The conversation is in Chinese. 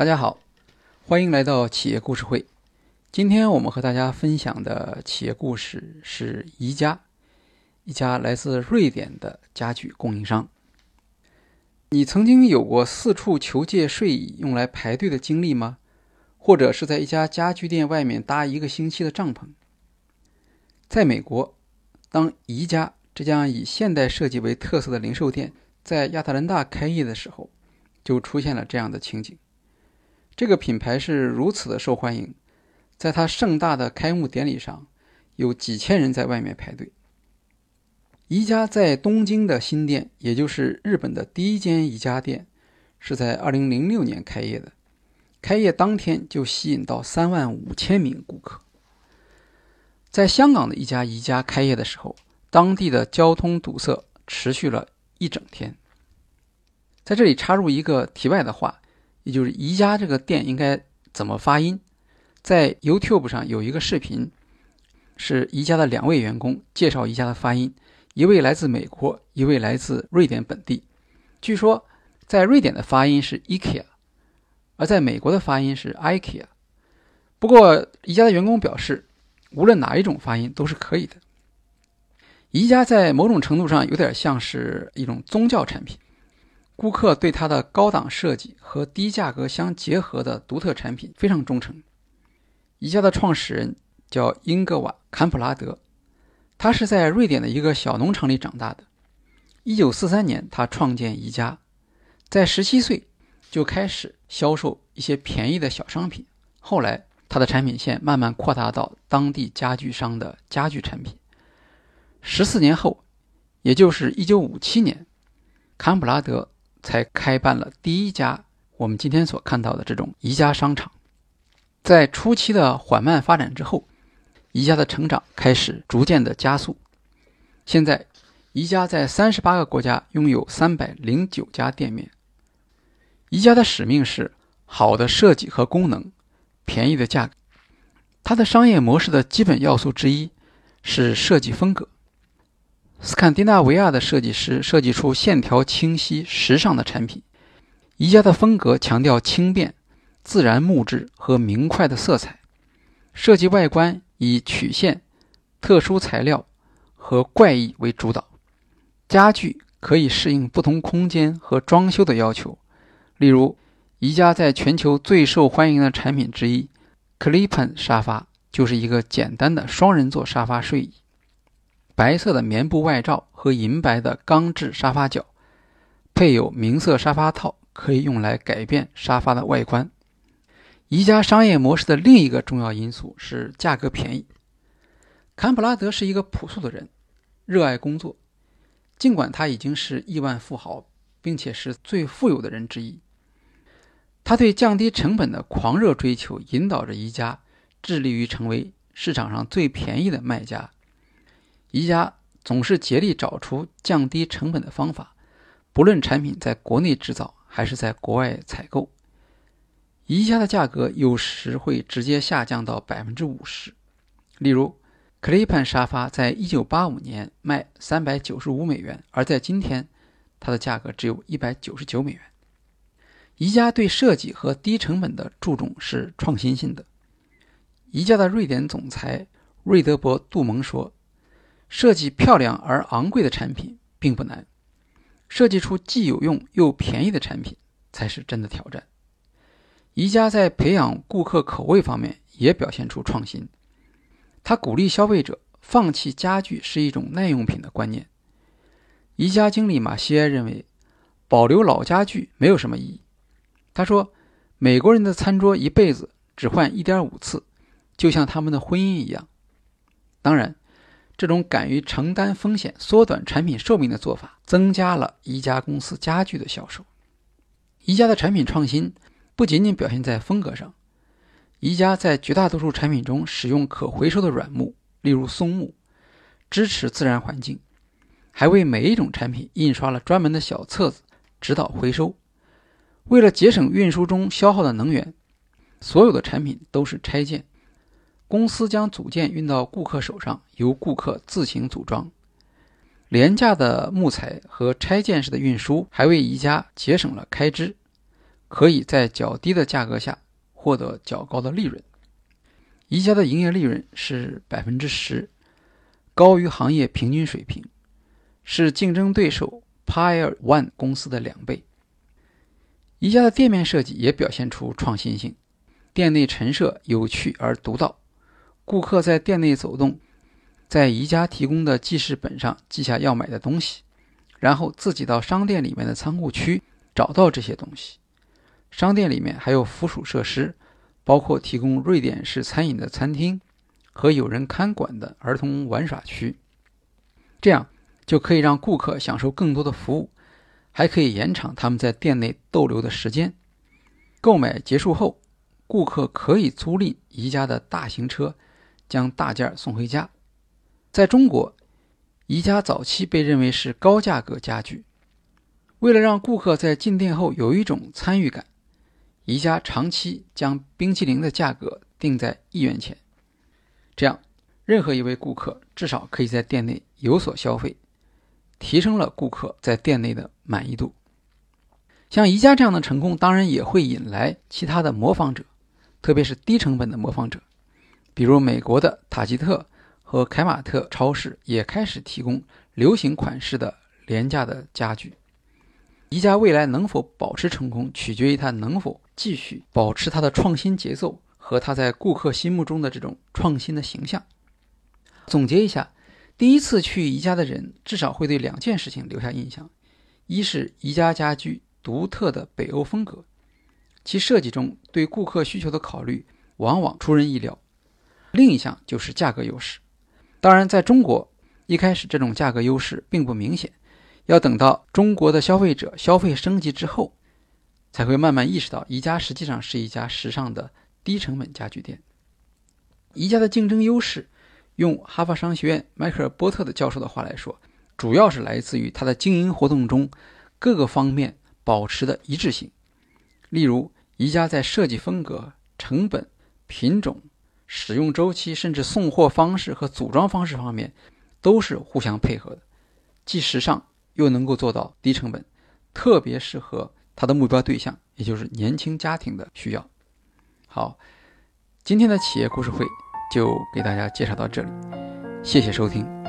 大家好，欢迎来到企业故事会。今天我们和大家分享的企业故事是宜家，一家来自瑞典的家具供应商。你曾经有过四处求借睡椅用来排队的经历吗？或者是在一家家具店外面搭一个星期的帐篷？在美国，当宜家这家以现代设计为特色的零售店在亚特兰大开业的时候，就出现了这样的情景。这个品牌是如此的受欢迎，在它盛大的开幕典礼上，有几千人在外面排队。宜家在东京的新店，也就是日本的第一间宜家店，是在2006年开业的。开业当天就吸引到3万五千名顾客。在香港的一家宜家开业的时候，当地的交通堵塞持续了一整天。在这里插入一个题外的话。就是宜家这个店应该怎么发音？在 YouTube 上有一个视频，是宜家的两位员工介绍宜家的发音，一位来自美国，一位来自瑞典本地。据说在瑞典的发音是 IKEA，而在美国的发音是 IKEA。不过宜家的员工表示，无论哪一种发音都是可以的。宜家在某种程度上有点像是一种宗教产品。顾客对它的高档设计和低价格相结合的独特产品非常忠诚。宜家的创始人叫英格瓦·坎普拉德，他是在瑞典的一个小农场里长大的。1943年，他创建宜家，在17岁就开始销售一些便宜的小商品。后来，他的产品线慢慢扩大到当地家具商的家具产品。14年后，也就是1957年，坎普拉德。才开办了第一家我们今天所看到的这种宜家商场。在初期的缓慢发展之后，宜家的成长开始逐渐的加速。现在，宜家在三十八个国家拥有三百零九家店面。宜家的使命是好的设计和功能，便宜的价格。它的商业模式的基本要素之一是设计风格。斯堪的纳维亚的设计师设计出线条清晰、时尚的产品。宜家的风格强调轻便、自然木质和明快的色彩，设计外观以曲线、特殊材料和怪异为主导。家具可以适应不同空间和装修的要求。例如，宜家在全球最受欢迎的产品之一 ——Clippen 沙发，就是一个简单的双人座沙发睡椅。白色的棉布外罩和银白的钢制沙发脚，配有明色沙发套，可以用来改变沙发的外观。宜家商业模式的另一个重要因素是价格便宜。坎普拉德是一个朴素的人，热爱工作。尽管他已经是亿万富豪，并且是最富有的人之一，他对降低成本的狂热追求引导着宜家致力于成为市场上最便宜的卖家。宜家总是竭力找出降低成本的方法，不论产品在国内制造还是在国外采购，宜家的价格有时会直接下降到百分之五十。例如，Clippan 沙发在一九八五年卖三百九十五美元，而在今天，它的价格只有一百九十九美元。宜家对设计和低成本的注重是创新性的。宜家的瑞典总裁瑞德伯·杜蒙说。设计漂亮而昂贵的产品并不难，设计出既有用又便宜的产品才是真的挑战。宜家在培养顾客口味方面也表现出创新，他鼓励消费者放弃家具是一种耐用品的观念。宜家经理马歇认为，保留老家具没有什么意义。他说：“美国人的餐桌一辈子只换一点五次，就像他们的婚姻一样。”当然。这种敢于承担风险、缩短产品寿命的做法，增加了宜家公司家具的销售。宜家的产品创新不仅仅表现在风格上，宜家在绝大多数产品中使用可回收的软木，例如松木，支持自然环境，还为每一种产品印刷了专门的小册子，指导回收。为了节省运输中消耗的能源，所有的产品都是拆件。公司将组件运到顾客手上，由顾客自行组装。廉价的木材和拆件式的运输还为宜家节省了开支。可以在较低的价格下获得较高的利润。宜家的营业利润是百分之十，高于行业平均水平，是竞争对手 Pier One 公司的两倍。宜家的店面设计也表现出创新性，店内陈设有趣而独到，顾客在店内走动，在宜家提供的记事本上记下要买的东西，然后自己到商店里面的仓库区找到这些东西。商店里面还有附属设施，包括提供瑞典式餐饮的餐厅和有人看管的儿童玩耍区，这样就可以让顾客享受更多的服务。还可以延长他们在店内逗留的时间。购买结束后，顾客可以租赁宜家的大型车，将大件送回家。在中国，宜家早期被认为是高价格家具。为了让顾客在进店后有一种参与感，宜家长期将冰淇淋的价格定在一元钱，这样任何一位顾客至少可以在店内有所消费。提升了顾客在店内的满意度。像宜家这样的成功，当然也会引来其他的模仿者，特别是低成本的模仿者，比如美国的塔吉特和凯马特超市也开始提供流行款式的廉价的家具。宜家未来能否保持成功，取决于它能否继续保持它的创新节奏和它在顾客心目中的这种创新的形象。总结一下。第一次去宜家的人，至少会对两件事情留下印象：一是宜家家居独特的北欧风格，其设计中对顾客需求的考虑往往出人意料；另一项就是价格优势。当然，在中国一开始这种价格优势并不明显，要等到中国的消费者消费升级之后，才会慢慢意识到宜家实际上是一家时尚的低成本家具店。宜家的竞争优势。用哈佛商学院迈克尔·波特的教授的话来说，主要是来自于它的经营活动中各个方面保持的一致性。例如，宜家在设计风格、成本、品种、使用周期，甚至送货方式和组装方式方面都是互相配合的，既时尚又能够做到低成本，特别适合他的目标对象，也就是年轻家庭的需要。好，今天的企业故事会。就给大家介绍到这里，谢谢收听。